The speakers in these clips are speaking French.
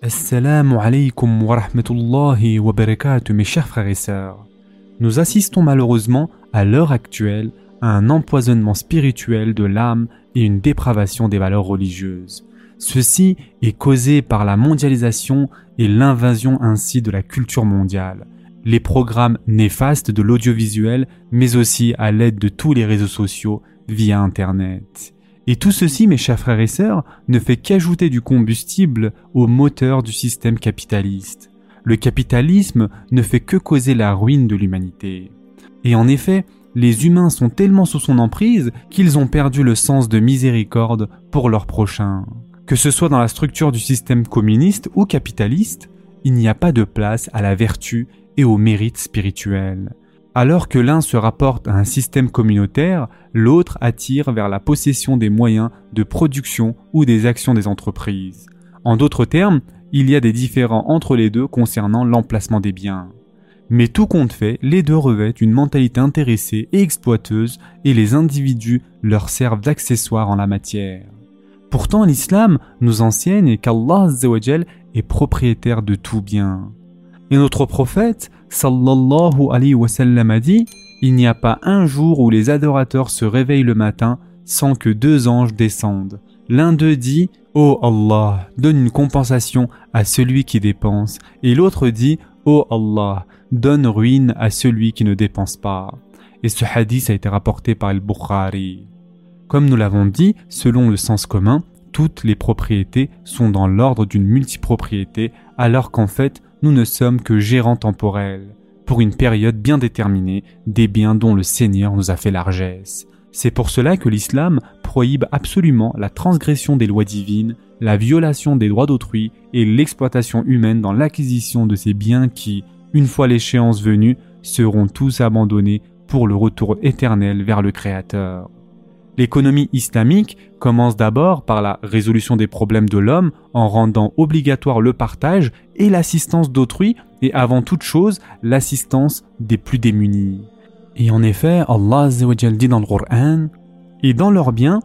Assalamu alaikum wa rahmatullahi wa barakatuh mes chers frères et sœurs. Nous assistons malheureusement à l'heure actuelle à un empoisonnement spirituel de l'âme et une dépravation des valeurs religieuses. Ceci est causé par la mondialisation et l'invasion ainsi de la culture mondiale, les programmes néfastes de l'audiovisuel, mais aussi à l'aide de tous les réseaux sociaux via Internet. Et tout ceci, mes chers frères et sœurs, ne fait qu'ajouter du combustible au moteur du système capitaliste. Le capitalisme ne fait que causer la ruine de l'humanité. Et en effet, les humains sont tellement sous son emprise qu'ils ont perdu le sens de miséricorde pour leurs prochains. Que ce soit dans la structure du système communiste ou capitaliste, il n'y a pas de place à la vertu et au mérite spirituel. Alors que l'un se rapporte à un système communautaire, l'autre attire vers la possession des moyens de production ou des actions des entreprises. En d'autres termes, il y a des différends entre les deux concernant l'emplacement des biens. Mais tout compte fait, les deux revêtent une mentalité intéressée et exploiteuse et les individus leur servent d'accessoires en la matière. Pourtant, l'islam nous enseigne qu'Allah est propriétaire de tout bien. Et notre prophète, sallallahu alayhi wa sallam, a dit Il n'y a pas un jour où les adorateurs se réveillent le matin sans que deux anges descendent. L'un d'eux dit Ô oh Allah, donne une compensation à celui qui dépense, et l'autre dit Ô oh Allah, donne ruine à celui qui ne dépense pas. Et ce hadith a été rapporté par Al-Bukhari. Comme nous l'avons dit, selon le sens commun, toutes les propriétés sont dans l'ordre d'une multipropriété, alors qu'en fait, nous ne sommes que gérants temporels, pour une période bien déterminée, des biens dont le Seigneur nous a fait largesse. C'est pour cela que l'islam prohibe absolument la transgression des lois divines, la violation des droits d'autrui et l'exploitation humaine dans l'acquisition de ces biens qui, une fois l'échéance venue, seront tous abandonnés pour le retour éternel vers le Créateur. L'économie islamique commence d'abord par la résolution des problèmes de l'homme en rendant obligatoire le partage et l'assistance d'autrui et avant toute chose l'assistance des plus démunis. Et en effet, Allah dit dans le Coran Et dans leurs biens,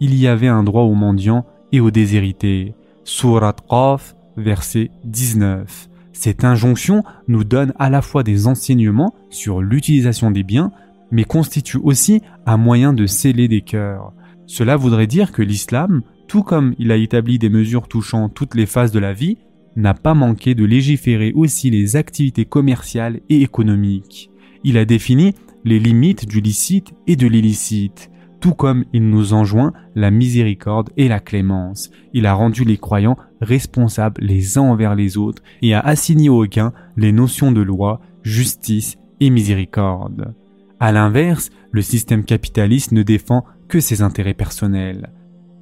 il y avait un droit aux mendiants et aux déshérités. Surat Qaf, verset 19. Cette injonction nous donne à la fois des enseignements sur l'utilisation des biens, mais constitue aussi un moyen de sceller des cœurs. Cela voudrait dire que l'islam, tout comme il a établi des mesures touchant toutes les phases de la vie, n'a pas manqué de légiférer aussi les activités commerciales et économiques. Il a défini les limites du licite et de l'illicite, tout comme il nous enjoint la miséricorde et la clémence. Il a rendu les croyants responsables les uns envers les autres et a assigné aux gains les notions de loi, justice et miséricorde. À l'inverse, le système capitaliste ne défend que ses intérêts personnels.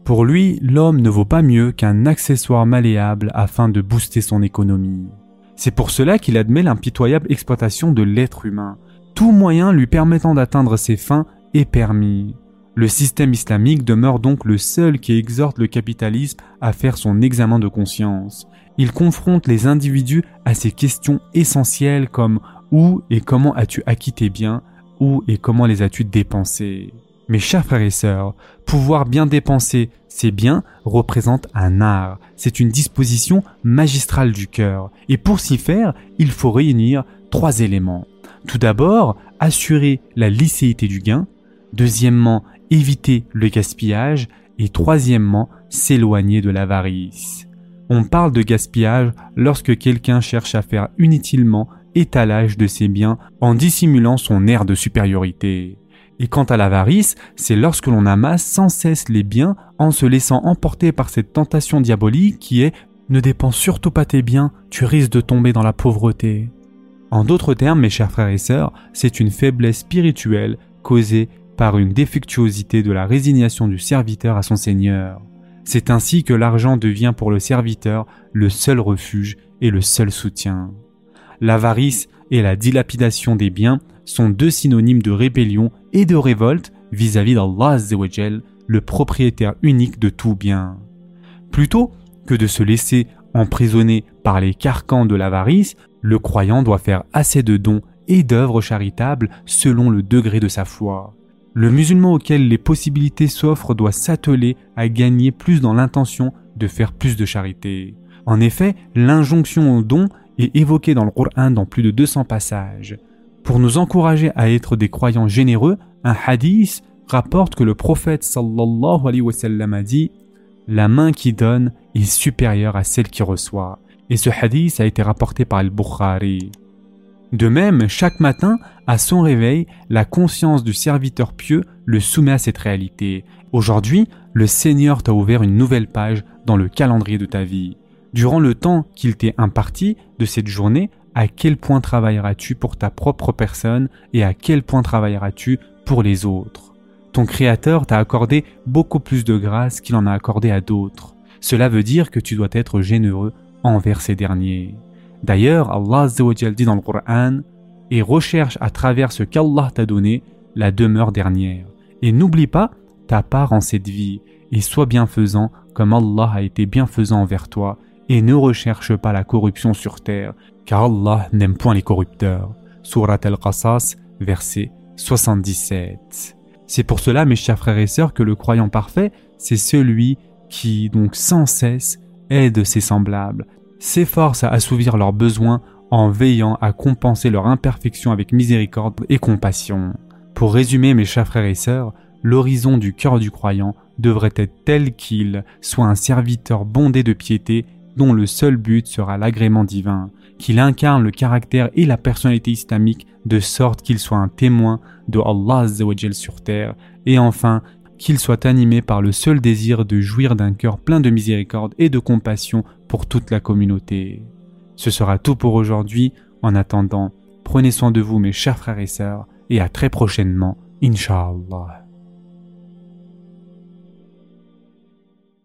Pour lui, l'homme ne vaut pas mieux qu'un accessoire malléable afin de booster son économie. C'est pour cela qu'il admet l'impitoyable exploitation de l'être humain. Tout moyen lui permettant d'atteindre ses fins est permis. Le système islamique demeure donc le seul qui exhorte le capitalisme à faire son examen de conscience. Il confronte les individus à ces questions essentielles comme où et comment as-tu acquis tes biens, où et comment les as-tu dépensés Mes chers frères et sœurs, pouvoir bien dépenser ses biens représente un art, c'est une disposition magistrale du cœur, et pour s'y faire, il faut réunir trois éléments. Tout d'abord, assurer la licéité du gain, deuxièmement, éviter le gaspillage, et troisièmement, s'éloigner de l'avarice. On parle de gaspillage lorsque quelqu'un cherche à faire inutilement étalage de ses biens en dissimulant son air de supériorité. Et quant à l'avarice, c'est lorsque l'on amasse sans cesse les biens en se laissant emporter par cette tentation diabolique qui est ne dépense surtout pas tes biens, tu risques de tomber dans la pauvreté. En d'autres termes, mes chers frères et sœurs, c'est une faiblesse spirituelle causée par une défectuosité de la résignation du serviteur à son Seigneur. C'est ainsi que l'argent devient pour le serviteur le seul refuge et le seul soutien. L'avarice et la dilapidation des biens sont deux synonymes de rébellion et de révolte vis-à-vis d'Allah le propriétaire unique de tout bien. Plutôt que de se laisser emprisonner par les carcans de l'avarice, le croyant doit faire assez de dons et d'œuvres charitables selon le degré de sa foi. Le musulman auquel les possibilités s'offrent doit s'atteler à gagner plus dans l'intention de faire plus de charité. En effet, l'injonction au don est évoquée dans le Coran dans plus de 200 passages. Pour nous encourager à être des croyants généreux, un hadith rapporte que le prophète sallallahu alayhi wa sallam a dit La main qui donne est supérieure à celle qui reçoit. Et ce hadith a été rapporté par Al-Bukhari. De même, chaque matin, à son réveil, la conscience du serviteur pieux le soumet à cette réalité. Aujourd'hui, le Seigneur t'a ouvert une nouvelle page dans le calendrier de ta vie. Durant le temps qu'il t'est imparti de cette journée, à quel point travailleras-tu pour ta propre personne et à quel point travailleras-tu pour les autres? Ton Créateur t'a accordé beaucoup plus de grâce qu'il en a accordé à d'autres. Cela veut dire que tu dois être généreux envers ces derniers. D'ailleurs, Allah dit dans le Coran et recherche à travers ce qu'Allah t'a donné la demeure dernière. Et n'oublie pas ta part en cette vie et sois bienfaisant comme Allah a été bienfaisant envers toi et ne recherche pas la corruption sur terre car Allah n'aime point les corrupteurs. Surat al-Qasas, verset 77. C'est pour cela, mes chers frères et sœurs, que le croyant parfait, c'est celui qui, donc sans cesse, aide ses semblables, s'efforce à assouvir leurs besoins en veillant à compenser leurs imperfections avec miséricorde et compassion. Pour résumer, mes chers frères et sœurs, l'horizon du cœur du croyant devrait être tel qu'il soit un serviteur bondé de piété dont le seul but sera l'agrément divin, qu'il incarne le caractère et la personnalité islamique de sorte qu'il soit un témoin de Allah sur terre, et enfin qu'il soit animé par le seul désir de jouir d'un cœur plein de miséricorde et de compassion pour toute la communauté. Ce sera tout pour aujourd'hui. En attendant, prenez soin de vous mes chers frères et sœurs, et à très prochainement, Inch'Allah.